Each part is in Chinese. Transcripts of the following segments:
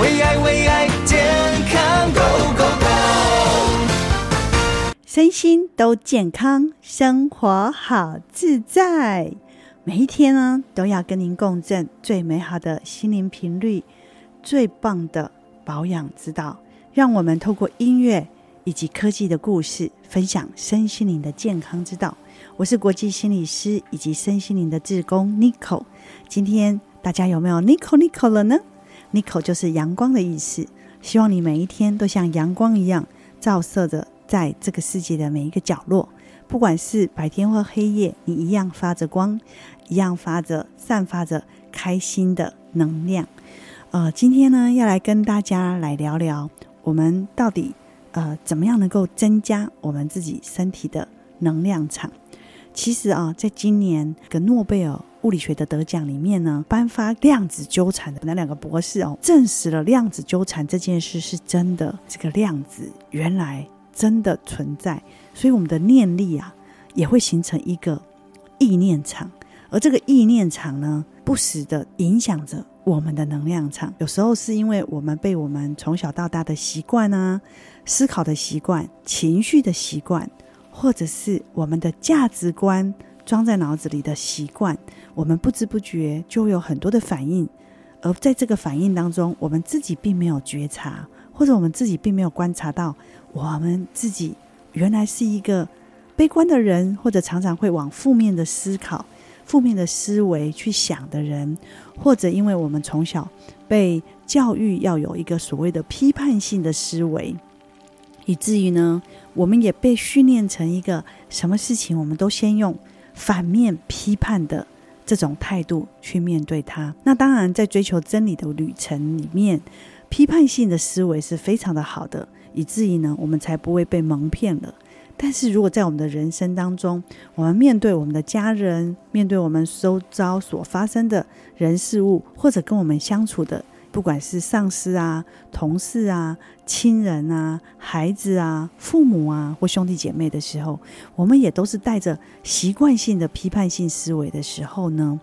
为爱为爱健康 Go Go Go，身心都健康，生活好自在。每一天呢，都要跟您共振最美好的心灵频率，最棒的保养之道。让我们透过音乐以及科技的故事，分享身心灵的健康之道。我是国际心理师以及身心灵的志工 Nico。今天大家有没有 Nico Nico 了呢？Nico 就是阳光的意思。希望你每一天都像阳光一样照射着在这个世界的每一个角落，不管是白天或黑夜，你一样发着光，一样发着散发着开心的能量。呃，今天呢，要来跟大家来聊聊，我们到底呃怎么样能够增加我们自己身体的能量场？其实啊，在今年个诺贝尔物理学的得奖里面呢，颁发量子纠缠的那两个博士哦，证实了量子纠缠这件事是真的。这个量子原来真的存在，所以我们的念力啊，也会形成一个意念场，而这个意念场呢，不时的影响着我们的能量场。有时候是因为我们被我们从小到大的习惯啊，思考的习惯、情绪的习惯。或者是我们的价值观装在脑子里的习惯，我们不知不觉就会有很多的反应，而在这个反应当中，我们自己并没有觉察，或者我们自己并没有观察到，我们自己原来是一个悲观的人，或者常常会往负面的思考、负面的思维去想的人，或者因为我们从小被教育要有一个所谓的批判性的思维。以至于呢，我们也被训练成一个什么事情，我们都先用反面批判的这种态度去面对它。那当然，在追求真理的旅程里面，批判性的思维是非常的好的，以至于呢，我们才不会被蒙骗了。但是如果在我们的人生当中，我们面对我们的家人，面对我们周遭所发生的人事物，或者跟我们相处的，不管是上司啊、同事啊、亲人啊、孩子啊、父母啊或兄弟姐妹的时候，我们也都是带着习惯性的批判性思维的时候呢，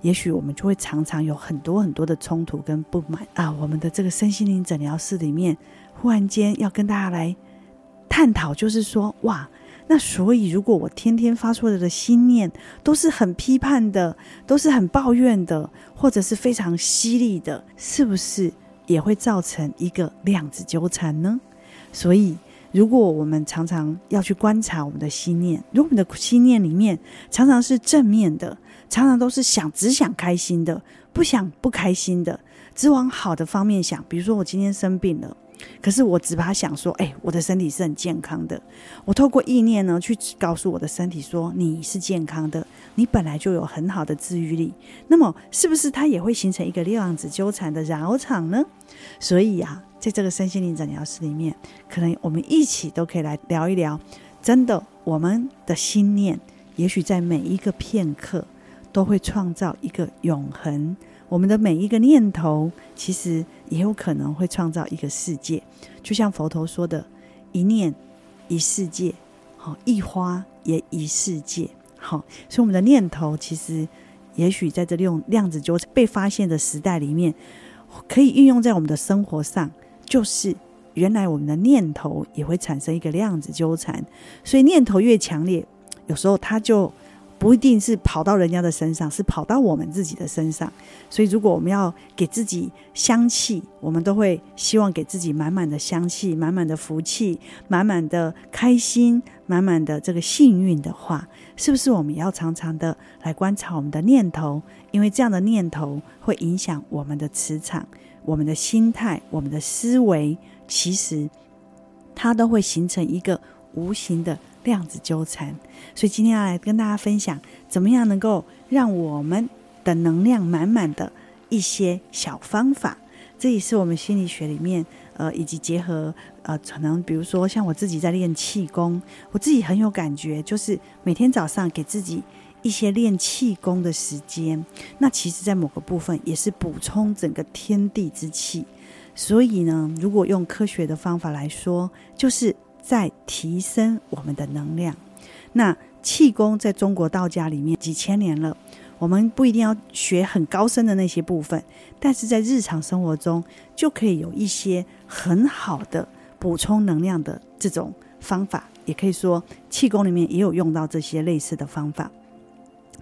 也许我们就会常常有很多很多的冲突跟不满啊。我们的这个身心灵诊疗室里面，忽然间要跟大家来探讨，就是说，哇。那所以，如果我天天发出来的心念都是很批判的，都是很抱怨的，或者是非常犀利的，是不是也会造成一个量子纠缠呢？所以，如果我们常常要去观察我们的心念，如果我们的心念里面常常是正面的，常常都是想只想开心的，不想不开心的，只往好的方面想，比如说我今天生病了。可是我只怕想说，哎，我的身体是很健康的。我透过意念呢，去告诉我的身体说，你是健康的，你本来就有很好的治愈力。那么，是不是它也会形成一个量子纠缠的绕场呢？所以呀、啊，在这个身心灵诊疗室里面，可能我们一起都可以来聊一聊。真的，我们的心念，也许在每一个片刻，都会创造一个永恒。我们的每一个念头，其实也有可能会创造一个世界，就像佛陀说的“一念一世界”，好，一花也一世界，好，所以我们的念头其实，也许在这种量子纠缠被发现的时代里面，可以运用在我们的生活上，就是原来我们的念头也会产生一个量子纠缠，所以念头越强烈，有时候它就。不一定是跑到人家的身上，是跑到我们自己的身上。所以，如果我们要给自己香气，我们都会希望给自己满满的香气、满满的福气、满满的开心、满满的这个幸运的话，是不是我们也要常常的来观察我们的念头？因为这样的念头会影响我们的磁场、我们的心态、我们的思维，其实它都会形成一个无形的。量子纠缠，所以今天要来跟大家分享，怎么样能够让我们的能量满满的一些小方法。这也是我们心理学里面，呃，以及结合呃，可能比如说像我自己在练气功，我自己很有感觉，就是每天早上给自己一些练气功的时间。那其实，在某个部分也是补充整个天地之气。所以呢，如果用科学的方法来说，就是。在提升我们的能量。那气功在中国道家里面几千年了，我们不一定要学很高深的那些部分，但是在日常生活中就可以有一些很好的补充能量的这种方法，也可以说气功里面也有用到这些类似的方法。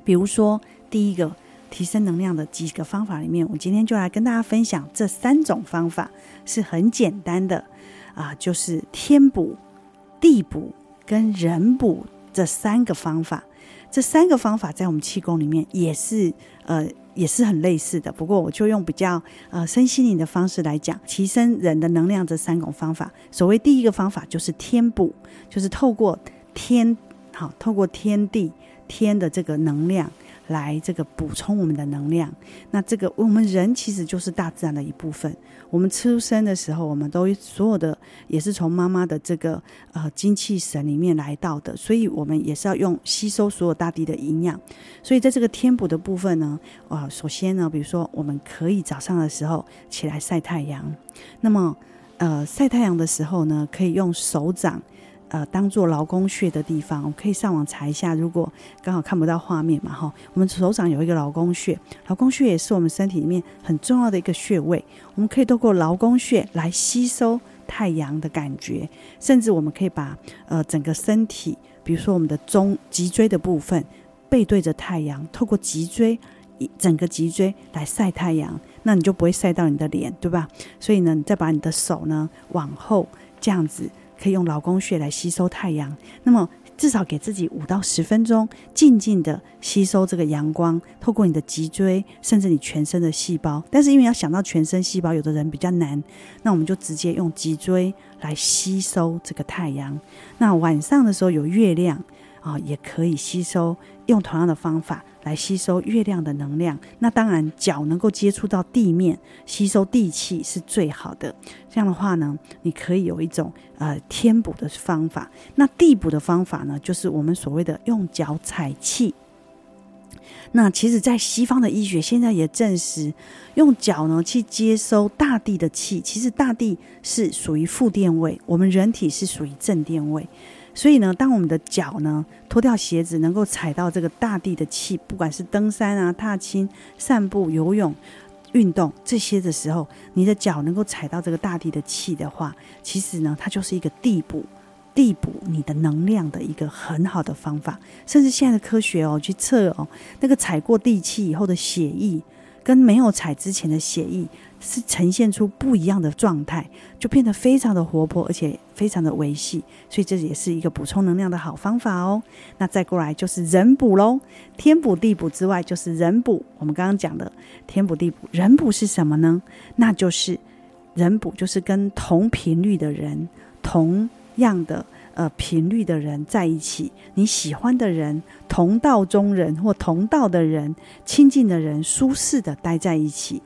比如说，第一个提升能量的几个方法里面，我今天就来跟大家分享这三种方法，是很简单的啊，就是天补、地补跟人补这三个方法。这三个方法在我们气功里面也是呃也是很类似的，不过我就用比较呃身心灵的方式来讲，提升人的能量这三种方法。所谓第一个方法就是天补，就是透过天好，透过天地天的这个能量。来这个补充我们的能量，那这个我们人其实就是大自然的一部分。我们出生的时候，我们都所有的也是从妈妈的这个呃精气神里面来到的，所以我们也是要用吸收所有大地的营养。所以在这个天补的部分呢，啊、首先呢，比如说我们可以早上的时候起来晒太阳，那么呃晒太阳的时候呢，可以用手掌。呃，当做劳宫穴的地方，我可以上网查一下。如果刚好看不到画面嘛，哈，我们手掌有一个劳宫穴，劳宫穴也是我们身体里面很重要的一个穴位。我们可以透过劳宫穴来吸收太阳的感觉，甚至我们可以把呃整个身体，比如说我们的中脊椎的部分背对着太阳，透过脊椎一整个脊椎来晒太阳，那你就不会晒到你的脸，对吧？所以呢，你再把你的手呢往后这样子。可以用劳宫穴来吸收太阳，那么至少给自己五到十分钟，静静的吸收这个阳光，透过你的脊椎，甚至你全身的细胞。但是因为要想到全身细胞，有的人比较难，那我们就直接用脊椎来吸收这个太阳。那晚上的时候有月亮啊，也可以吸收，用同样的方法。来吸收月亮的能量，那当然脚能够接触到地面，吸收地气是最好的。这样的话呢，你可以有一种呃天补的方法。那地补的方法呢，就是我们所谓的用脚踩气。那其实，在西方的医学现在也证实，用脚呢去接收大地的气，其实大地是属于负电位，我们人体是属于正电位。所以呢，当我们的脚呢脱掉鞋子，能够踩到这个大地的气，不管是登山啊、踏青、散步、游泳、运动这些的时候，你的脚能够踩到这个大地的气的话，其实呢，它就是一个地补、地补你的能量的一个很好的方法。甚至现在的科学哦，去测哦，那个踩过地气以后的血液，跟没有踩之前的血液。是呈现出不一样的状态，就变得非常的活泼，而且非常的维系，所以这也是一个补充能量的好方法哦。那再过来就是人补喽，天补地补之外就是人补。我们刚刚讲的天补地补，人补是什么呢？那就是人补就是跟同频率的人，同样的呃频率的人在一起，你喜欢的人，同道中人或同道的人，亲近的人，舒适的待在一起。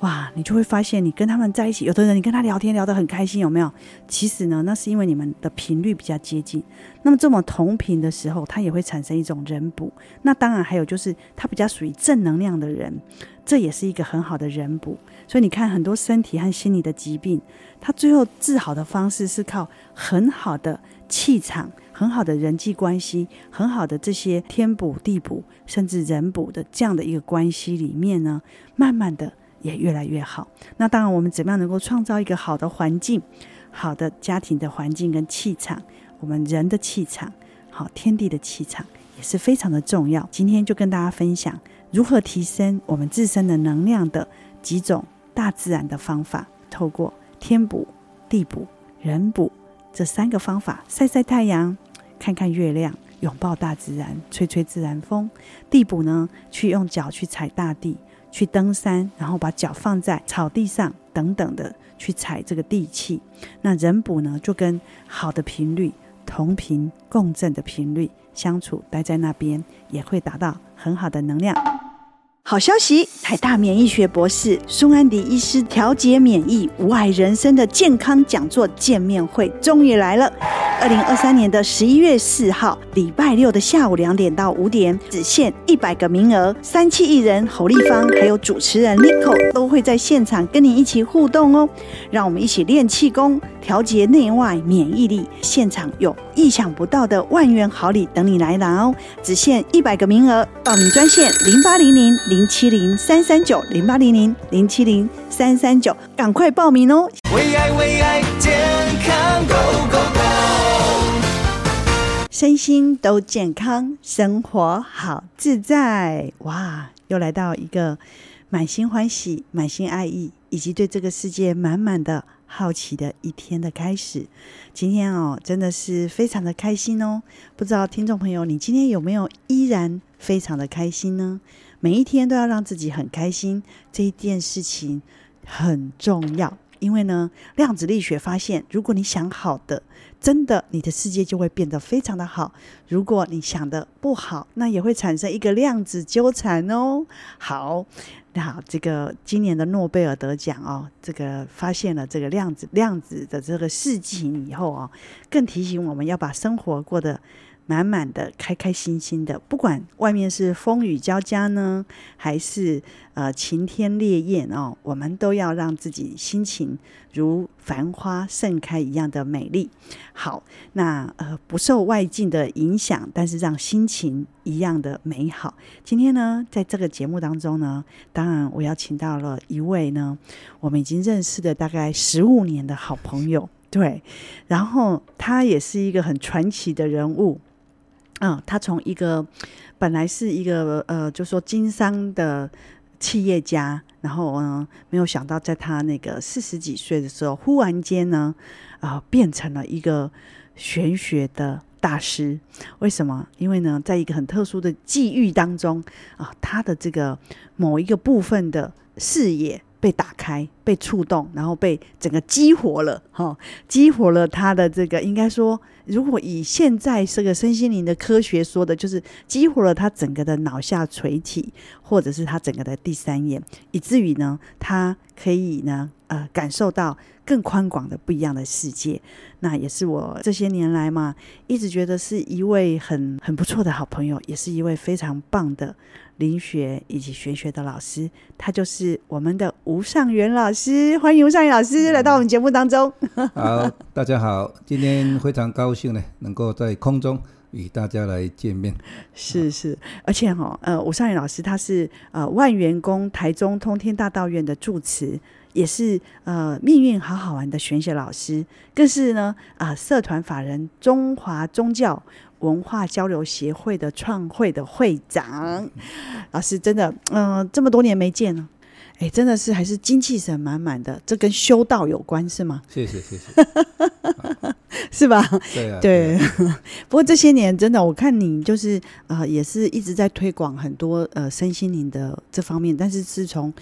哇，你就会发现，你跟他们在一起，有的人你跟他聊天聊得很开心，有没有？其实呢，那是因为你们的频率比较接近。那么这么同频的时候，它也会产生一种人补。那当然还有就是，他比较属于正能量的人，这也是一个很好的人补。所以你看，很多身体和心理的疾病，它最后治好的方式是靠很好的气场、很好的人际关系、很好的这些天补地补，甚至人补的这样的一个关系里面呢，慢慢的。也越来越好。那当然，我们怎么样能够创造一个好的环境、好的家庭的环境跟气场？我们人的气场，好，天地的气场也是非常的重要。今天就跟大家分享如何提升我们自身的能量的几种大自然的方法，透过天补、地补、人补这三个方法：晒晒太阳、看看月亮、拥抱大自然、吹吹自然风；地补呢，去用脚去踩大地。去登山，然后把脚放在草地上，等等的去踩这个地气。那人补呢，就跟好的频率、同频共振的频率相处，待在那边也会达到很好的能量。好消息！台大免疫学博士孙安迪医师调节免疫无碍人生的健康讲座见面会终于来了。二零二三年的十一月四号，礼拜六的下午两点到五点，只限一百个名额。三七艺人侯丽芳还有主持人 Nico 都会在现场跟你一起互动哦。让我们一起练气功，调节内外免疫力。现场有意想不到的万元好礼等你来拿哦！只限一百个名额，报名专线零八零零零零七零三三九零八零零零七零三三九，赶快报名哦！为爱为爱健康 Go Go Go，身心都健康，生活好自在。哇，又来到一个满心欢喜、满心爱意，以及对这个世界满满的好奇的一天的开始。今天哦，真的是非常的开心哦！不知道听众朋友，你今天有没有依然非常的开心呢？每一天都要让自己很开心，这一件事情很重要。因为呢，量子力学发现，如果你想好的，真的你的世界就会变得非常的好；如果你想的不好，那也会产生一个量子纠缠哦。好，那好，这个今年的诺贝尔得奖哦，这个发现了这个量子量子的这个事情以后哦，更提醒我们要把生活过得。满满的，开开心心的，不管外面是风雨交加呢，还是呃晴天烈焰哦，我们都要让自己心情如繁花盛开一样的美丽。好，那呃不受外境的影响，但是让心情一样的美好。今天呢，在这个节目当中呢，当然我邀请到了一位呢，我们已经认识的大概十五年的好朋友，对，然后他也是一个很传奇的人物。嗯，他从一个本来是一个呃，就说经商的企业家，然后呢，没有想到在他那个四十几岁的时候，忽然间呢，啊、变成了一个玄学的大师。为什么？因为呢，在一个很特殊的际遇当中啊、他的这个某一个部分的视野被打开、被触动，然后被整个激活了，哈、激活了他的这个，应该说。如果以现在这个身心灵的科学说的，就是激活了他整个的脑下垂体，或者是他整个的第三眼，以至于呢，他可以呢，呃，感受到更宽广的不一样的世界。那也是我这些年来嘛，一直觉得是一位很很不错的好朋友，也是一位非常棒的。灵学以及玄学的老师，他就是我们的吴尚元老师。欢迎吴尚元老师来到我们节目当中。好，大家好，今天非常高兴呢，能够在空中与大家来见面。是是，而且哈、哦，呃，吴尚元老师他是呃万元宫台中通天大道院的住持，也是呃命运好好玩的玄学老师，更是呢啊、呃、社团法人中华宗教。文化交流协会的创会的会长，老师真的，嗯、呃，这么多年没见了，哎，真的是还是精气神满满的，这跟修道有关是吗？谢谢谢谢，是吧？对啊，对。对啊、不过这些年真的，我看你就是呃，也是一直在推广很多呃身心灵的这方面，但是是从。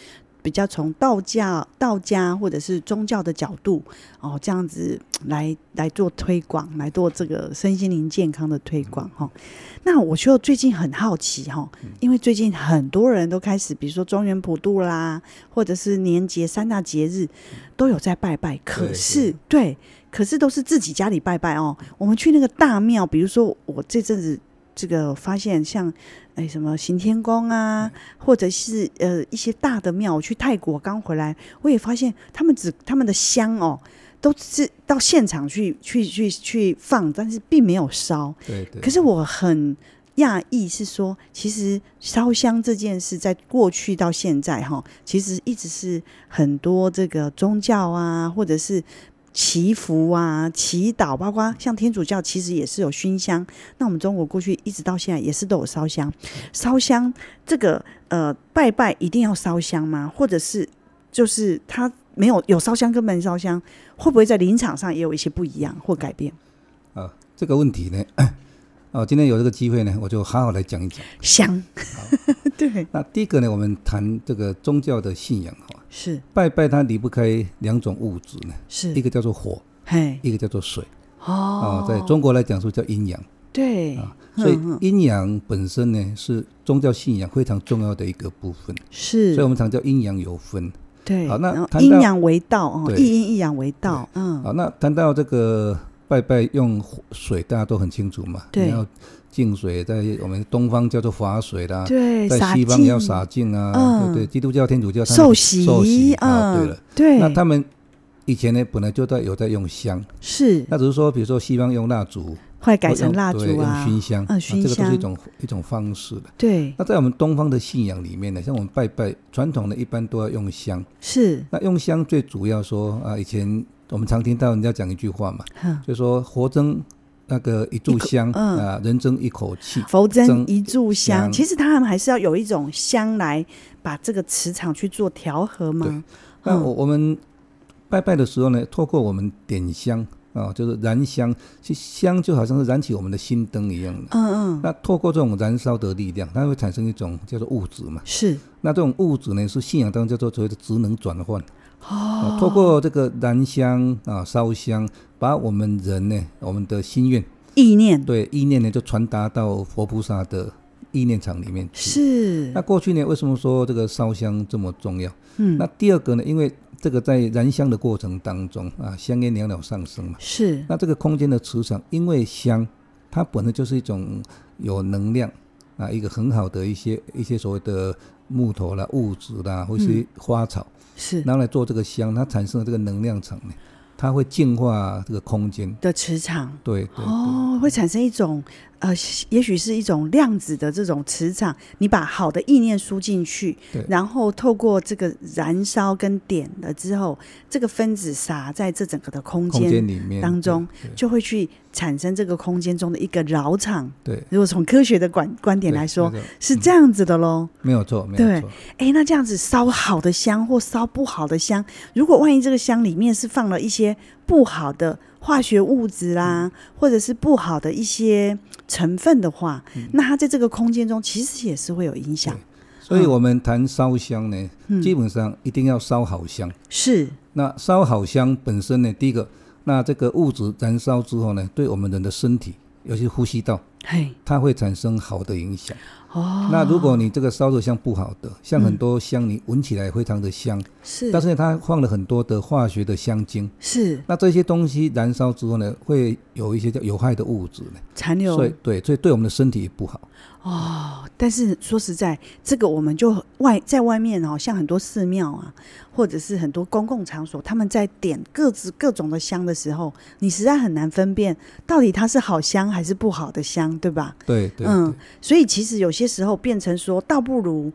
比较从道教、道家或者是宗教的角度哦，这样子来来做推广，来做这个身心灵健康的推广哈、哦。那我就最近很好奇哈、哦，因为最近很多人都开始，比如说中元普渡啦，或者是年节三大节日都有在拜拜，可是对，对，可是都是自己家里拜拜哦。我们去那个大庙，比如说我这阵子。这个发现像，哎，什么行天宫啊，或者是呃一些大的庙，我去泰国刚回来，我也发现他们只他们的香哦，都是到现场去去去去放，但是并没有烧。对对。可是我很讶异，是说其实烧香这件事，在过去到现在哈，其实一直是很多这个宗教啊，或者是。祈福啊，祈祷，包括像天主教，其实也是有熏香。那我们中国过去一直到现在也是都有烧香。烧香这个呃，拜拜一定要烧香吗？或者是就是他没有有烧香跟没烧香，会不会在临场上也有一些不一样或改变？啊，这个问题呢，哦，今天有这个机会呢，我就好好来讲一讲。香。好。对。那第一个呢，我们谈这个宗教的信仰哈。是。拜拜，它离不开两种物质呢，是。一个叫做火，嘿，一个叫做水。哦，在中国来讲说叫阴阳，对。啊，所以阴阳本身呢是宗教信仰非常重要的一个部分，是，所以我们常叫阴阳有分。对，好那阴阳为道哦，对。一阴一阳为道，嗯，好，那谈到这个拜拜用水，大家都很清楚嘛。对。你要净水，在我们东方叫做法水啦，对，在西方也要洒净啊，嗯。对对，基督教、天主教他们受洗，受洗啊，嗯，对了，对，那他们以前呢本来就在有在用香，是。那只是说，比如说西方用蜡烛，会改成蜡烛啊，用熏香，嗯，啊熏这个都是一，种一种方式的。对，那在我们东方的信仰里面呢，像我们拜拜传统的，一般都要用香。是，那用香最主要说啊，以前我们常听到人家讲一句话嘛，哼就说佛争那个一炷香嗯啊，人争一口气。佛争争一炷香，香其实他们还是要有一种香来把这个磁场去做调和嘛。那我我们拜拜的时候呢，透过我们点香啊，就是燃香，其实香就好像是燃起我们的心灯一样的。嗯嗯，那透过这种燃烧的力量，它会产生一种叫做物质嘛。是那这种物质呢，是信仰当中叫做所谓的职能转换。哦啊，透过这个燃香啊烧香，把我们人呢，我们的心愿意念，对意念呢，就传达到佛菩萨的意念场里面去。是那过去呢，为什么说这个烧香这么重要？嗯，那第二个呢，因为这个在燃香的过程当中啊，香烟袅袅上升嘛。是那这个空间的磁场，因为香它本身就是一种有能量啊，一个很好的一些一些所谓的木头啦、物质啦，或是花草。是拿来做这个香，它产生的这个能量场呢，它会净化这个空间。的磁场。对对对，哦，会产生一种呃，也许是一种量子的这种磁场，你把好的意念输进去，然后透过这个燃烧跟点了之后，这个分子洒在这整个的空空间间里面当中，就会去产生这个空间中的一个扰场。对，如果从科学的观观点来说，是这样子的喽。没有错，没有对错。哎，那这样子烧好的香或烧不好的香，如果万一这个香里面是放了一些不好的化学物质啦，或者是不好的一些成分的话，那它在这个空间中其实也是会有影响。所以我们谈烧香呢，嗯。基本上一定要烧好香。是。那烧好香本身呢，第一个，那这个物质燃烧之后呢，对我们人的身体，尤其呼吸道，嘿它会产生好的影响。哦，那如果你这个烧的香不好的，像很多香你闻起来非常的香，是，但是它放了很多的化学的香精。是那这些东西燃烧之后呢，会有一些叫有害的物质呢，残留所以对，所以对我们的身体也不好。哦，但是说实在，这个我们就外在外面哦，像很多寺庙啊，或者是很多公共场所，他们在点各自各种的香的时候，你实在很难分辨到底它是好香还是不好的香，对吧？对对嗯，所以其实有些时候变成说，倒不如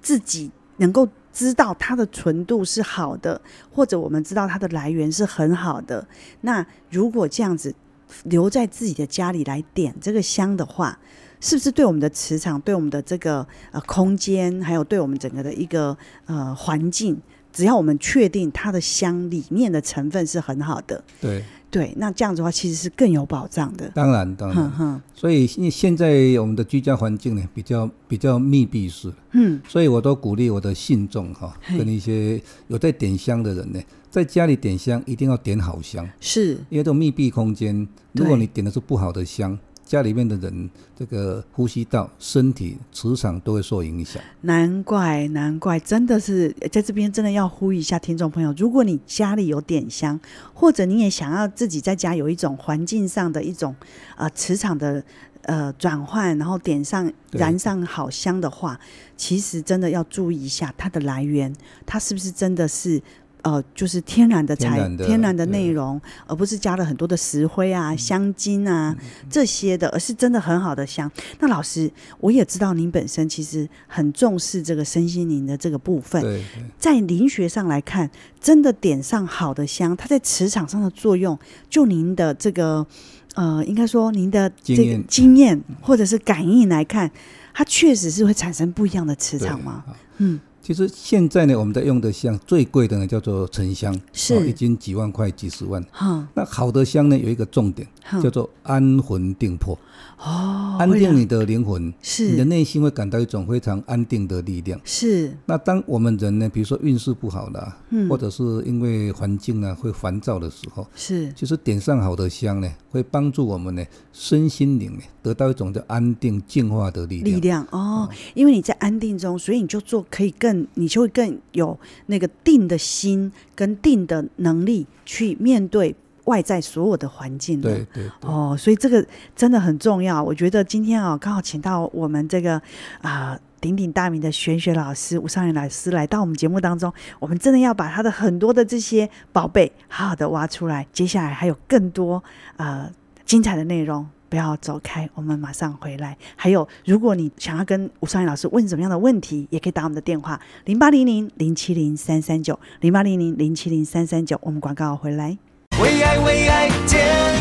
自己能够知道它的纯度是好的，或者我们知道它的来源是很好的。那如果这样子留在自己的家里来点这个香的话，是不是对我们的磁场、对我们的这个呃空间，还有对我们整个的一个呃环境，只要我们确定它的香里面的成分是很好的，对，对，那这样子的话其实是更有保障的。当然当然。哼哼，所以现在我们的居家环境呢，比较比较密闭式，嗯，所以我都鼓励我的信众哈，嘿。跟一些有在点香的人呢，在家里点香一定要点好香，是。因为这种密闭空间，如果你点的是不好的香，家里面的人这个呼吸道、身体、磁场都会受影响。难怪，难怪，真的是在这边真的要呼吁一下听众朋友，如果你家里有点香，或者你也想要自己在家有一种环境上的一种呃磁场的呃转换，然后点上燃上好香的话，其实真的要注意一下它的来源，它是不是真的是。呃，就是天然的材、天然的内容，而不是加了很多的石灰啊、香精啊、嗯这些的，而是真的很好的香。那老师，我也知道您本身其实很重视这个身心灵的这个部分，对，在灵学上来看，真的点上好的香，它在磁场上的作用，就您的这个呃，应该说您的这个经验或者是感应来看，它确实是会产生不一样的磁场吗？嗯，其实现在呢，我们在用的香最贵的呢叫做沉香，是、哦、一斤几万块、几十万。哈，那好的香呢有一个重点，哼叫做安魂定魄。哦，安定你的灵魂，是你的内心会感到一种非常安定的力量。是，那当我们人呢，比如说运势不好的，嗯或者是因为环境呢会烦躁的时候，是，就是点上好的香呢，会帮助我们呢身心灵呢得到一种叫安定净化的力量。力量哦，因为你在安定中，所以你就做可以更，你就会更有那个定的心跟定的能力去面对。外在所有的环境的，对对，对哦，所以这个真的很重要。我觉得今天啊、哦，刚好请到我们这个啊、呃、鼎鼎大名的玄学老师吴尚元老师来到我们节目当中，我们真的要把他的很多的这些宝贝好好的挖出来。接下来还有更多呃精彩的内容，不要走开，我们马上回来。还有，如果你想要跟吴尚元老师问什么样的问题，也可以打我们的电话零八零零零七零三三九零八零零零七零三三九。我们广告回来。为爱为爱健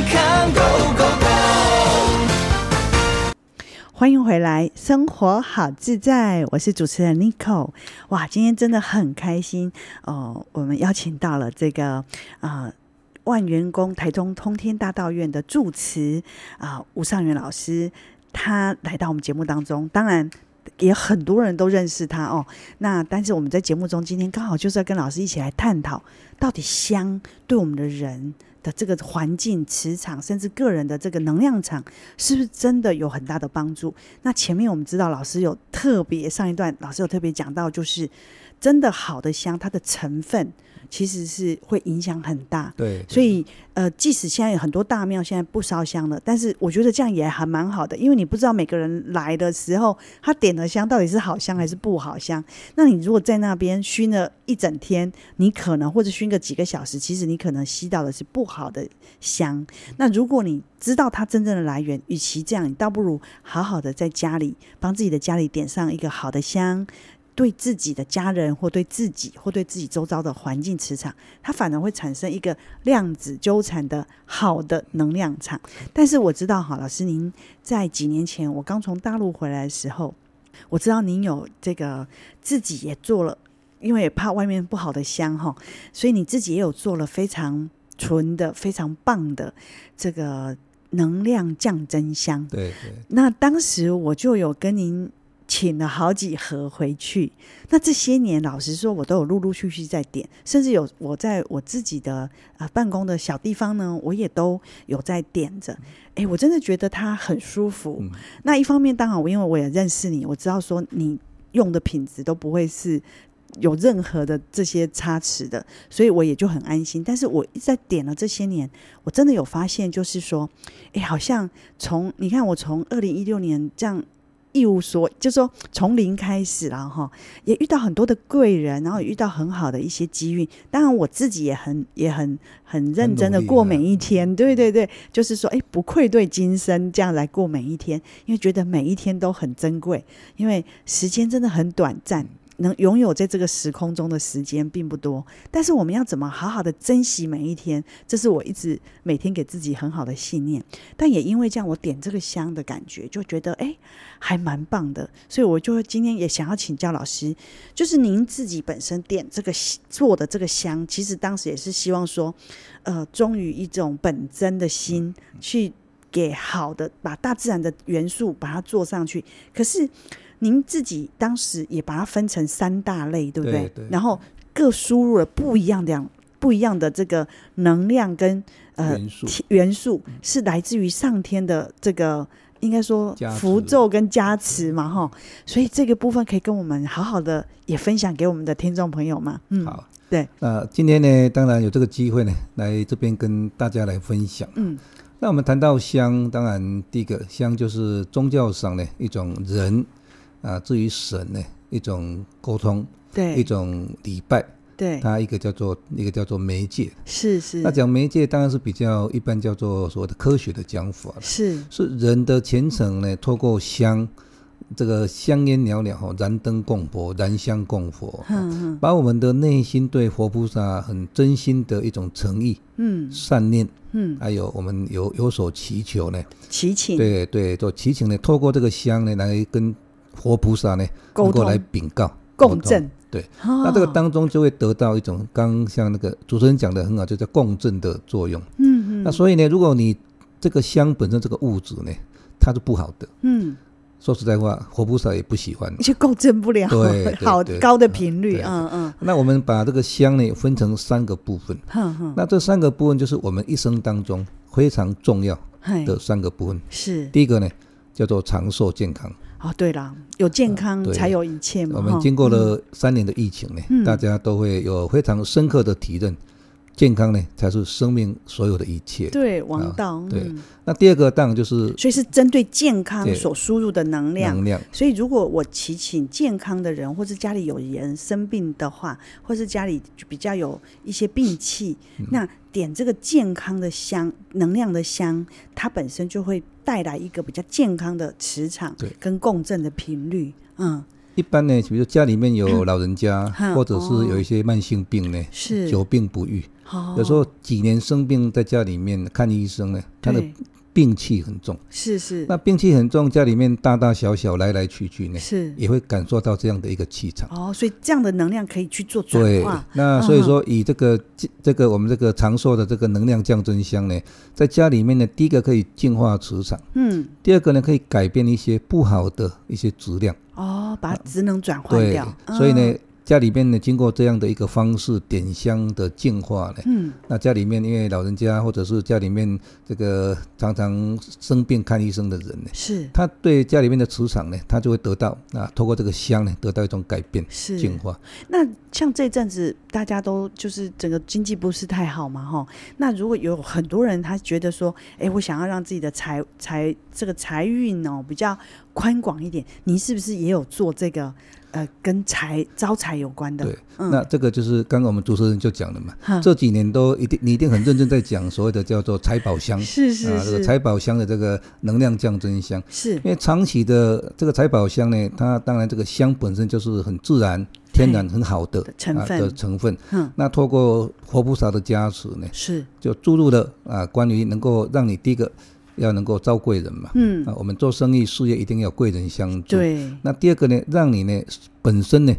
康 Go Go Go！欢迎回来，生活好自在，我是主持人 Nico。哇，今天真的很开心哦！我们邀请到了这个啊、万元宫台中通天大道院的住持啊吴尚元老师，他来到我们节目当中，当然。也很多人都认识他哦。那但是我们在节目中今天刚好就是要跟老师一起来探讨，到底香对我们的人的这个环境、磁场，甚至个人的这个能量场，是不是真的有很大的帮助？那前面我们知道老师有特别上一段，老师有特别讲到，就是真的好的香，它的成分。其实是会影响很大，对，对，所以呃，即使现在有很多大庙现在不烧香了，但是我觉得这样也还蛮好的，因为你不知道每个人来的时候，他点的香到底是好香还是不好香。那你如果在那边熏了一整天，你可能或者熏个几个小时，其实你可能吸到的是不好的香。那如果你知道它真正的来源，与其这样，你倒不如好好的在家里帮自己的家里点上一个好的香。对自己的家人，或对自己，或对自己周遭的环境磁场，它反而会产生一个量子纠缠的好的能量场。但是我知道，哈，老师您在几年前我刚从大陆回来的时候，我知道您有这个自己也做了，因为怕外面不好的香哈，所以你自己也有做了非常纯的、非常棒的这个能量降真香。对对。那当时我就有跟您。请了好几盒回去，那这些年老实说，我都有陆陆续续在点，甚至有我在我自己的啊办公的小地方呢，我也都有在点着。哎，我真的觉得它很舒服。嗯、那一方面，当然我因为我也认识你，我知道说你用的品质都不会是有任何的这些差池的，所以我也就很安心。但是我一直在点了这些年，我真的有发现，就是说，哎，好像从你看我从二零一六年这样。一无所，就是说从零开始，然后也遇到很多的贵人，然后也遇到很好的一些机遇。当然，我自己也很也很很认真的过每一天。啊、对对对，就是说，哎，不愧对今生，这样来过每一天，因为觉得每一天都很珍贵，因为时间真的很短暂。能拥有在这个时空中的时间并不多，但是我们要怎么好好的珍惜每一天？这是我一直每天给自己很好的信念。但也因为这样，我点这个香的感觉就觉得哎，还蛮棒的。所以我就今天也想要请教老师，就是您自己本身点这个做的这个香，其实当时也是希望说，呃，忠于一种本真的心去给好的，把大自然的元素把它做上去。可是。您自己当时也把它分成三大类，对不对？对对，然后各输入了不一样的、不一样的这个能量跟呃元素，元素是来自于上天的这个应该说符咒跟加持嘛，哈。所以这个部分可以跟我们好好的也分享给我们的听众朋友嘛。嗯，好，对。那今天呢，当然有这个机会呢，来这边跟大家来分享。嗯，那我们谈到香，当然第一个香就是宗教上的一种人。啊，至于神呢，一种沟通，对，一种礼拜，对，它一个叫做一个叫做媒介，是是。那讲媒介当然是比较一般叫做所谓的科学的讲法，是。是人的虔诚呢，透过香，这个香烟袅袅哈，燃灯供佛，燃香供佛，嗯，把我们的内心对佛菩萨很真心的一种诚意，嗯，善念，嗯，还有我们有有所祈求呢，祈请，对对，做祈请呢，透过这个香呢来跟。活菩萨呢，能够来禀告、共振，对，那这个当中就会得到一种，刚像那个主持人讲的很好，就叫共振的作用。嗯嗯。那所以呢，如果你这个香本身这个物质呢，它是不好的。嗯。说实在话，活菩萨也不喜欢，就共振不了，对，好高的频率。嗯嗯。那我们把这个香呢分成三个部分。那这三个部分就是我们一生当中非常重要的三个部分。是。第一个呢，叫做长寿健康。哦，对了，有健康才有一切嘛。我们经过了三年的疫情呢，大家都会有非常深刻的体认。健康呢，才是生命所有的一切。对，王道。啊、对，那第二个当然就是，所以是针对健康所输入的能量。能量。所以，如果我祈请健康的人，或是家里有人生病的话，或是家里比较有一些病气，嗯、那点这个健康的香，能量的香，它本身就会带来一个比较健康的磁场，跟共振的频率。嗯。一般呢，比如说家里面有老人家，或者是有一些慢性病呢，是久病不愈，有时候几年生病，在家里面看医生呢，他的。病气很重，是是。那病气很重，家里面大大小小来来去去呢，是也会感受到这样的一个气场。哦，所以这样的能量可以去做转化。对，那所以说以这个这个我们这个长寿的这个能量降真香呢，在家里面呢，第一个可以净化磁场，嗯，第二个呢可以改变一些不好的一些质量。哦，把职能转换掉。对，所以呢。家里面呢，经过这样的一个方式点香的净化呢，嗯，那家里面因为老人家或者是家里面这个常常生病看医生的人呢，是，他对家里面的磁场呢，他就会得到啊，透过这个香呢，得到一种改变，是净化。那像这阵子大家都就是整个经济不是太好嘛，哈，那如果有很多人他觉得说，哎，我想要让自己的财财这个财运哦比较宽广一点，您是不是也有做这个？呃，跟财招财有关的，对，嗯、那这个就是刚刚我们主持人就讲了嘛，哈。这几年都一定你一定很认真在讲所谓的叫做财宝箱，是是是，啊，这个财宝香的这个能量降真香，是。因为长期的这个财宝箱呢，它当然这个香本身就是很自然、天然、很好的成分。的成分，嗯，那透过活菩萨的加持呢，是。就注入了啊，关于能够让你第一个。要能够招贵人嘛，嗯啊，我们做生意事业一定要贵人相助。对，那第二个呢，让你呢本身呢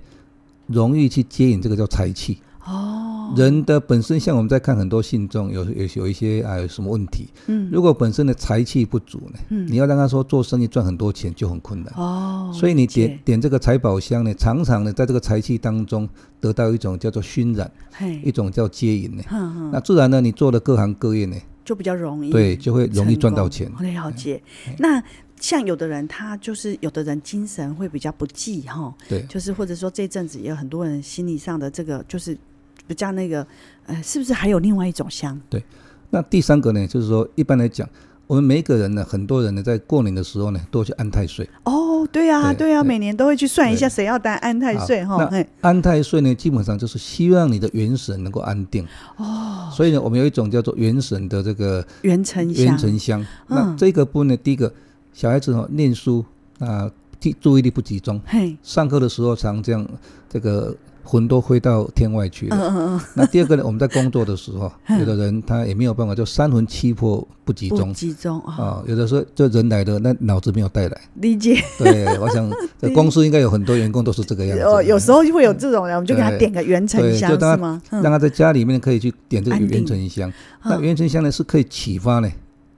容易去接引这个叫财气。哦，人的本身像我们在看很多信众有有有一些啊有什么问题，嗯，如果本身的财气不足呢，嗯，你要让他说做生意赚很多钱就很困难。哦，所以你点点这个财宝箱呢，常常呢在这个财气当中得到一种叫做熏染，嘿，一种叫接引呢。那自然呢，你做的各行各业呢。就比较容易，对，就会容易赚到钱。我了解。那像有的人，他就是有的人精神会比较不济哈，对，就是或者说这阵子也有很多人心理上的这个，就是比较那个，呃，是不是还有另外一种香？对，那第三个呢，就是说一般来讲。我们每一个人呢，很多人呢，在过年的时候呢，都会去安太岁。哦，对呀、啊，对呀、啊，每年都会去算一下谁要担安太岁哈。那安太岁呢，基本上就是希望你的元神能够安定。哦。所以呢，我们有一种叫做元神的这个元辰香。元辰香。那这个部分呢，第一个小孩子哦念书啊，注注意力不集中。嘿。上课的时候常这样这个。魂都飞到天外去了。嗯嗯嗯。那第二个呢？我们在工作的时候，有的人他也没有办法，就三魂七魄不集中。集中啊。有的时候，就人来的那脑子没有带来。理解。对，我想这 公司应该有很多员工都是这个样子。哦，有时候就会有这种人，我们就给他点个元辰香，是吗？让他在家里面可以去点这个元辰香。那元辰香呢，是可以启发呢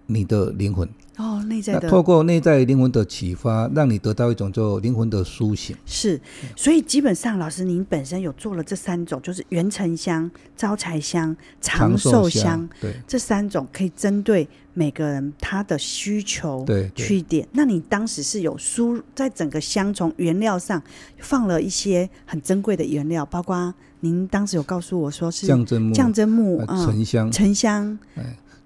你的灵魂。哦，内在的。透过内在灵魂的启发，让你得到一种就灵魂的苏醒。是，所以基本上，老师您本身有做了这三种，就是元沉香、招财香、长寿香。对，这三种可以针对每个人他的需求对去点。那你当时是有输在整个香从原料上放了一些很珍贵的原料，包括您当时有告诉我说是降真木、降真木、沉香、沉香。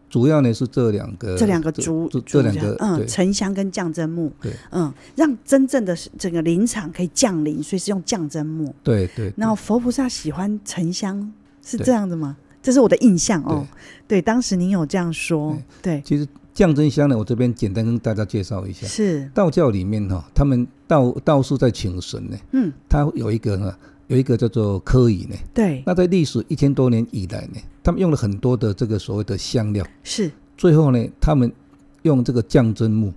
主要呢是这两个，这两个主，这两个嗯，沉香跟降真木，对，嗯，让真正的整个林场可以降临，所以是用降真木，对对。然后佛菩萨喜欢沉香，是这样的吗？这是我的印象哦。对，当时您有这样说，对。其实降真香呢，我这边简单跟大家介绍一下。是道教里面哈，他们道道士在请神呢，嗯，他有一个呢。有一个叫做科仪呢，对，那在历史一千多年以来呢，他们用了很多的这个所谓的香料，是，最后呢，他们用这个降真木，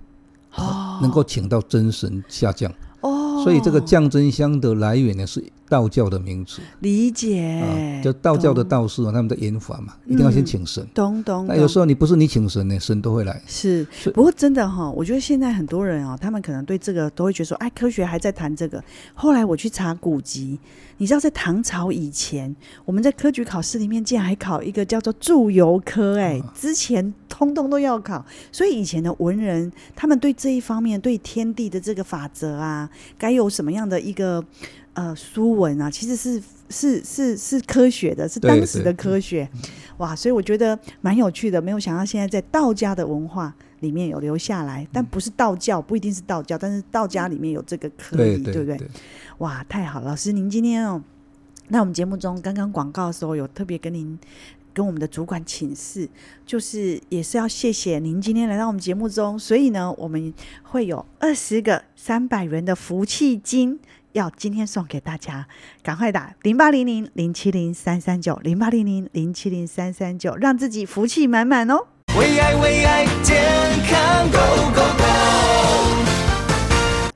哦，能够请到真神下降，哦，所以这个降真香的来源呢，是道教的名字。理解，啊、就道教的道士啊，他们的演法嘛，一定要先请神。懂懂。那有时候你不是你请神呢，神都会来。是，不过真的哈，我觉得现在很多人哦，他们可能对这个都会觉得说，哎，科学还在谈这个。后来我去查古籍，你知道在唐朝以前，我们在科举考试里面竟然还考一个叫做祝由科，哎，之前通通都要考。所以以前的文人，他们对这一方面，对天地的这个法则啊，该有什么样的一个呃书文啊，其实是是是是科学的，是当时的科学。哇，所以我觉得蛮有趣的。没有想到现在在道家的文化里面有留下来，但不是道教，不一定是道教，但是道家里面有这个科仪，对，不对？哇，太好了，老师，您今天哦，那我们节目中刚刚广告的时候有特别跟您。跟我们的主管请示，就是也是要谢谢您今天来到我们节目中，所以呢，我们会有二十个三百元的福气金要今天送给大家，赶快打零八零零零七零三三九零八零零零七零三三九，让自己福气满满哦！为爱为爱健康 Go Go Go！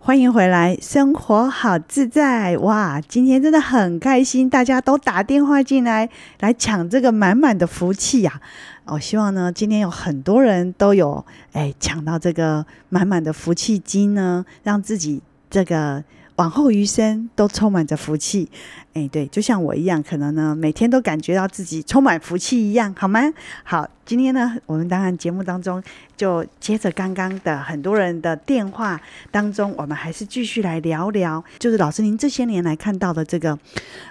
欢迎回来，生活好自在哇！今天真的很开心，大家都打电话进来来抢这个满满的福气呀！我希望呢，今天有很多人都有哎抢到这个满满的福气金呢，让自己这个。往后余生都充满着福气，哎，对，就像我一样，可能呢每天都感觉到自己充满福气一样，好吗？好，今天呢，我们当然节目当中就接着刚刚的很多人的电话当中，我们还是继续来聊聊，就是老师您这些年来看到的这个，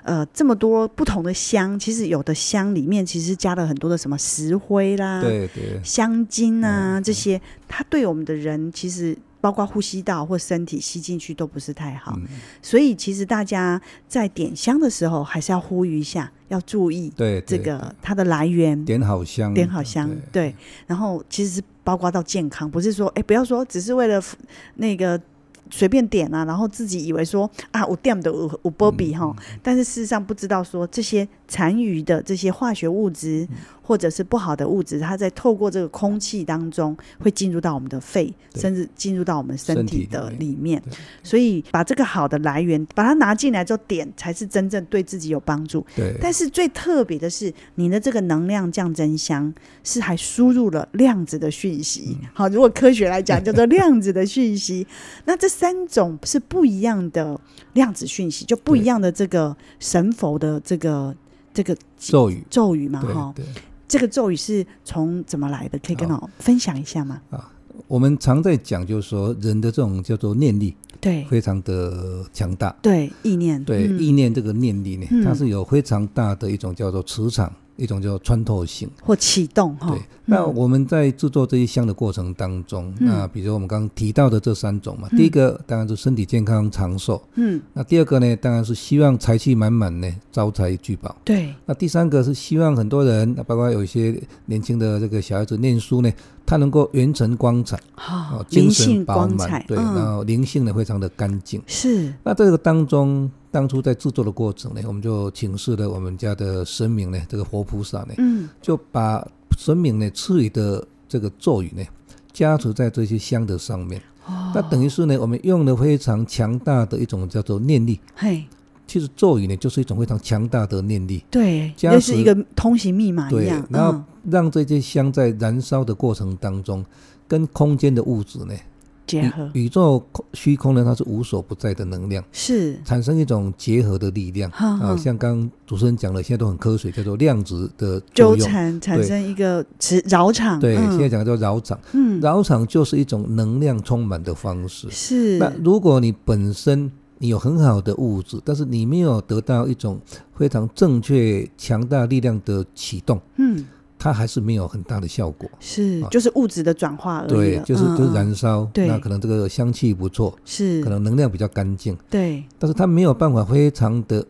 呃，这么多不同的香，其实有的香里面其实加了很多的什么石灰啦，对对，香精啊这些，它对我们的人其实。包括呼吸道或身体吸进去都不是太好，嗯、所以其实大家在点香的时候还是要呼吁一下，要注意对这个它的来源，点好香，点好香，对，对。然后其实是包括到健康，不是说哎，不要说只是为了那个。随便点啊，然后自己以为说啊，我点的我我波比哈，但是事实上不知道说这些残余的这些化学物质、嗯、或者是不好的物质，它在透过这个空气当中会进入到我们的肺，甚至进入到我们身体的里面。所以把这个好的来源把它拿进来之后点，才是真正对自己有帮助。对。但是最特别的是，你的这个能量降真香是还输入了量子的讯息。嗯、好，如果科学来讲叫做量子的讯息，那这。三种是不一样的量子讯息，就不一样的这个神佛的这个这个咒语。咒语嘛，哈，这个咒语是从怎么来的？可以跟我分享一下吗？啊，我们常在讲，就是说人的这种叫做念力，对，非常的强大，对，意念，对，嗯、意念这个念力呢，它是有非常大的一种叫做磁场。一种叫穿透性或启动哈。对，那我们在制作这些香的过程当中，嗯、那比如我们刚刚提到的这三种嘛，嗯、第一个当然是身体健康长寿，嗯，那第二个呢，当然是希望财气满满呢，招财聚宝，对。那第三个是希望很多人，包括有一些年轻的这个小孩子念书呢，他能够元辰光彩，哦，精神饱满，对，然后灵性呢非常的干净，是。那这个当中。当初在制作的过程呢，我们就请示了我们家的神明呢，这个活菩萨呢，嗯，就把神明呢赐予的这个咒语呢，加持在这些香的上面。哦，那等于是呢，我们用了非常强大的一种叫做念力。嘿，其实咒语呢，就是一种非常强大的念力。对，就是一个通行密码一样。对，然后让这些香在燃烧的过程当中，跟空间的物质呢。结合宇宙虚空呢，它是无所不在的能量，是产生一种结合的力量啊。像刚刚主持人讲的，现在都很科学，叫做量子的纠缠产生一个磁绕场。对，嗯、现在讲的叫绕场。嗯，扰场就是一种能量充满的方式。是。那如果你本身你有很好的物质，但是你没有得到一种非常正确、强大力量的启动，嗯。它还是没有很大的效果，是就是物质的转化而已。对，就是就是燃烧，那可能这个香气不错，是可能能量比较干净，对。但是它没有办法非常的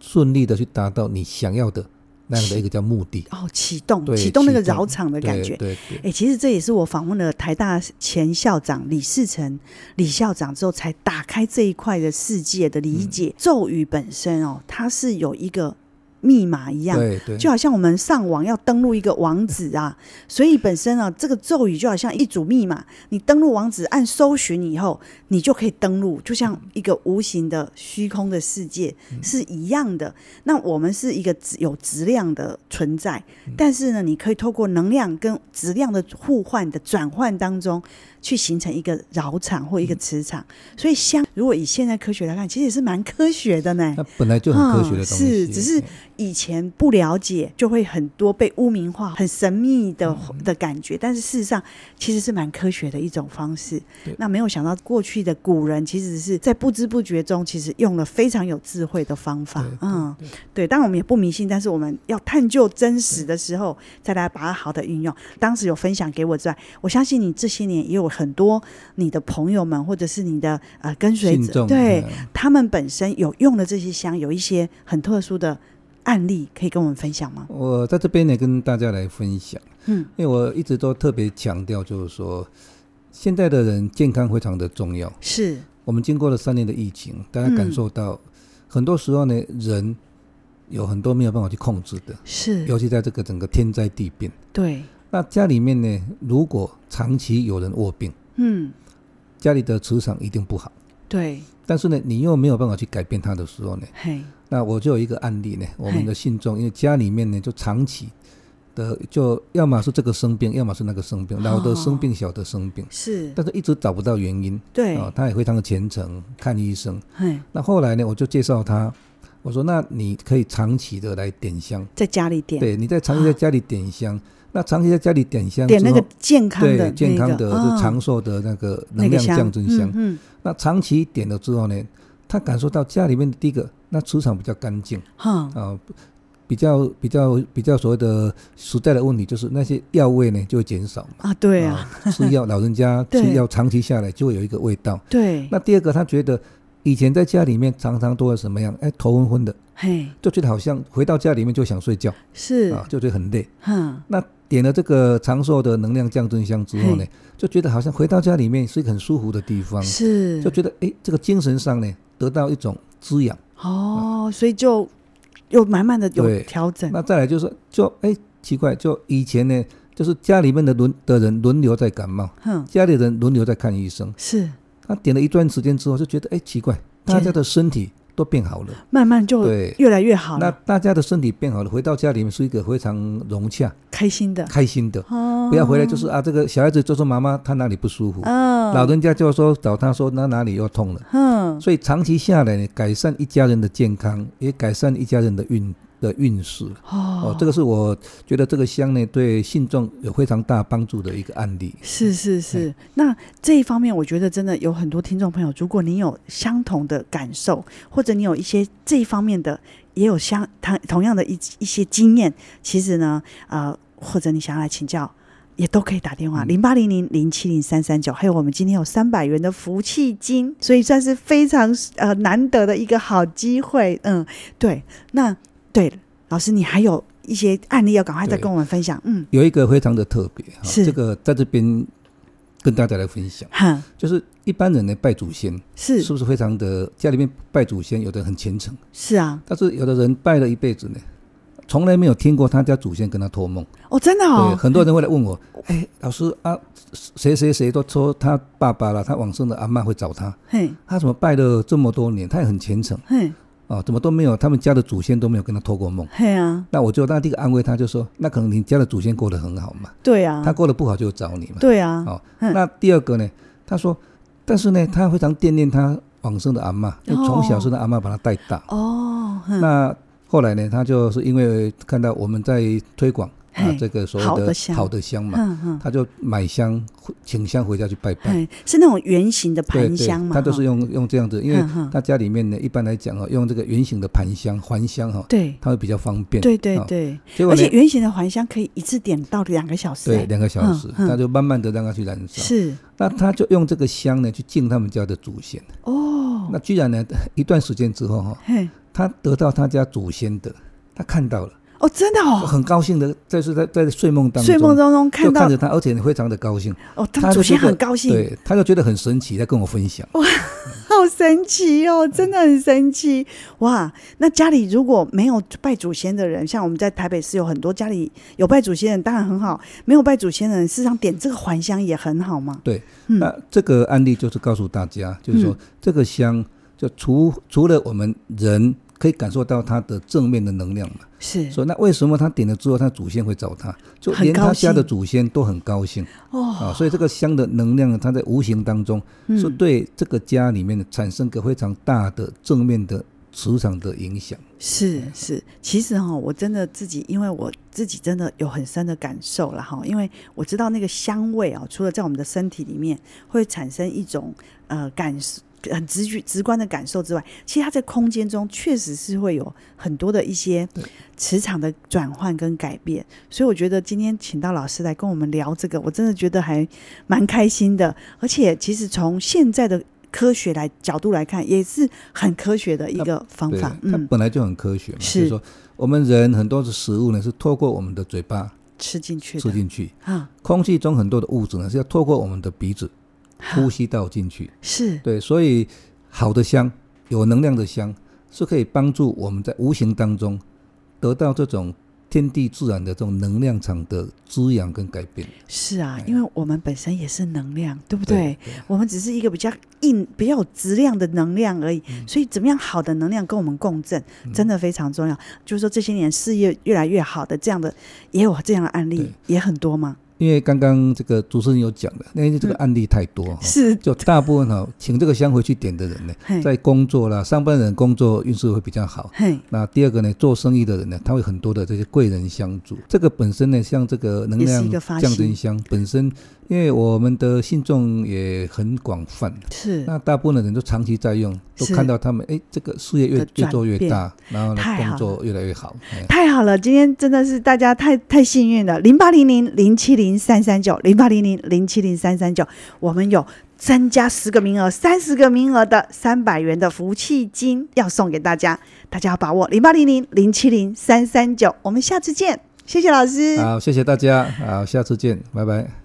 顺利的去达到你想要的那样的一个叫目的哦，启动启动那个绕场的感觉。对对。哎，其实这也是我访问了台大前校长李世成李校长之后，才打开这一块的世界的理解。咒语本身哦，它是有一个。密码一样，对对，就好像我们上网要登录一个网址啊，所以本身啊，这个咒语就好像一组密码，你登录网址按搜寻以后，你就可以登录，就像一个无形的虚空的世界是一样的。那我们是一个有质量的存在，但是呢，你可以透过能量跟质量的互换的转换当中。去形成一个扰场或一个磁场，嗯、所以香如果以现在科学来看，其实也是蛮科学的呢。它本来就很科学的东西，嗯、是只是以前不了解，就会很多被污名化、很神秘的的感觉。但是事实上，其实是蛮科学的一种方式。那没有想到，过去的古人其实是在不知不觉中，其实用了非常有智慧的方法。嗯，对。当然我们也不迷信，但是我们要探究真实的时候，再来把它好的运用。当时有分享给我之外，我相信你这些年也有。很多你的朋友们，或者是你的呃跟随者，对他们本身有用的这些香，有一些很特殊的案例，可以跟我们分享吗？我在这边呢，跟大家来分享。嗯，因为我一直都特别强调，就是说，现在的人健康非常的重要。是我们经过了三年的疫情，大家感受到，很多时候呢，人有很多没有办法去控制的，是尤其在这个整个天灾地变。对。那家里面呢，如果长期有人卧病，嗯，家里的磁场一定不好。对。但是呢，你又没有办法去改变他的时候呢，嘿。那我就有一个案例呢，我们的信众，因为家里面呢就长期的，就要么是这个生病，要么是那个生病，老的生病，小的生病，是。但是一直找不到原因。对。啊，他也非常的虔诚，看医生。嘿。那后来呢，我就介绍他，我说，那你可以长期的来点香，在家里点。对，你在长期在家里点香。那长期在家里点香，点那个健康的、对健康的、就长寿的那个能量降真香。嗯，那长期点了之后呢，他感受到家里面的第一个，那磁场比较干净。哈啊，比较比较比较所谓的实在的问题，就是那些药味呢就会减少啊。对啊，吃药老人家 吃药长期下来就会有一个味道。对。那第二个，他觉得以前在家里面常常都会什么样？哎，头昏昏的。嘿，就觉得好像回到家里面就想睡觉。是啊，就觉得很累。哈，那。点了这个长寿的能量降真香之后呢，就觉得好像回到家里面是一个很舒服的地方，是。就觉得哎，这个精神上呢得到一种滋养。哦，所以就又慢慢的有调整。那再来就是说，就哎奇怪，就以前呢，就是家里面的轮的人轮流在感冒，嗯，家里人轮流在看医生，是。他点了一段时间之后就觉得哎奇怪，大家的身体。都变好了，慢慢就对越来越好。那大家的身体变好了，回到家里面是一个非常融洽、开心的、开心的。哦，不要回来就是啊，这个小孩子就说妈妈他哪里不舒服，嗯，老人家就说找他说那哪里又痛了。嗯，所以长期下来呢，改善一家人的健康，也改善一家人的运。的运势哦，这个是我觉得这个香呢，对信众有非常大帮助的一个案例。是是是，嗯、那这一方面，我觉得真的有很多听众朋友，如果你有相同的感受，或者你有一些这一方面的，也有相同同样的一一些经验，其实呢，呃，或者你想要来请教，也都可以打电话零八零零零七零三三九，还有我们今天有三百元的福气金，所以算是非常呃难得的一个好机会。嗯，对，那。对，老师，你还有一些案例要赶快再跟我们分享。嗯，有一个非常的特别，是这个在这边跟大家来分享。哈，就是一般人呢拜祖先是是不是非常的家里面拜祖先，有的很虔诚。是啊，但是有的人拜了一辈子呢，从来没有听过他家祖先跟他托梦。哦，真的哦。对，很多人会来问我，哎，老师啊，谁谁谁都说他爸爸了，他往生的阿嬷会找他。嘿，他怎么拜了这么多年，他也很虔诚。嘿。哦，怎么都没有？他们家的祖先都没有跟他托过梦。对啊，那我就那第一个安慰他，就说：那可能你家的祖先过得很好嘛。对啊，他过得不好就找你嘛。对啊。哦，那第二个呢？他说，但是呢，他非常惦念他往生的阿嬷，就从小是他阿妈把他带大。哦。那后来呢？他就是因为看到我们在推广。啊，这个所谓的好的香嘛，他就买香请香回家去拜拜，是那种圆形的盘香嘛？他都是用用这样子，因为他家里面呢，一般来讲哦，用这个圆形的盘香还香哈，对，他会比较方便。对对对，而且圆形的环香可以一次点到两个小时，对，两个小时，他就慢慢的让它去燃烧。是，那他就用这个香呢去敬他们家的祖先。哦，那居然呢，一段时间之后哈，他得到他家祖先的，他看到了。哦，真的哦，很高兴的，在是在在睡梦当中，睡梦当中看到看着他，而且非常的高兴。哦，他们祖先很高兴，对，他就觉得很神奇，在跟我分享。哇，好神奇哦，真的很神奇哇！那家里如果没有拜祖先的人，像我们在台北市有很多家里有拜祖先的人，当然很好；没有拜祖先的人，事实上点这个还香也很好嘛。对，嗯、那这个案例就是告诉大家，就是说、嗯、这个香就除除了我们人。可以感受到他的正面的能量嘛？是。所以那为什么他点了之后，他祖先会找他？就连他家的祖先都很高兴哦。啊，所以这个香的能量，它在无形当中嗯是对这个家里面的产生个非常大的正面的磁场的影响。是是，其实哈，我真的自己，因为我自己真的有很深的感受了哈，因为我知道那个香味啊，除了在我们的身体里面会产生一种呃感受。很直觉、直观的感受之外，其实它在空间中确实是会有很多的一些磁场的转换跟改变。所以我觉得今天请到老师来跟我们聊这个，我真的觉得还蛮开心的。而且其实从现在的科学来角度来看，也是很科学的一个方法。它本来就很科学嘛，是就是说我们人很多的食物呢是透过我们的嘴巴吃进去，吃进去啊。空气中很多的物质呢是要透过我们的鼻子。呼吸道进去是对，所以好的香，有能量的香，是可以帮助我们在无形当中得到这种天地自然的这种能量场的滋养跟改变。是啊，因为我们本身也是能量，对不对？对对，我们只是一个比较硬、比较有质量的能量而已。嗯、所以，怎么样好的能量跟我们共振，真的非常重要。嗯、就是说，这些年事业越来越好的这样的，也有这样的案例，也很多吗？因为刚刚这个主持人有讲的，因为这个案例太多，是就大部分哈，请这个香回去点的人呢，在工作啦，上班人工作运势会比较好。那第二个呢，做生意的人呢，他会很多的这些贵人相助。这个本身呢，像这个能量降真香本身。因为我们的信众也很广泛，是。那大部分的人都长期在用，都看到他们哎，这个事业越越做越大，然后呢工作越来越好，太好了！今天真的是大家太太幸运了，零八零零零七零三三九，零八零零零七零三三九，我们有增加十个名额，三十个名额的三百元的福气金要送给大家，大家要把握零八零零零七零三三九，我们下次见，谢谢老师，好，谢谢大家，好，下次见，拜拜。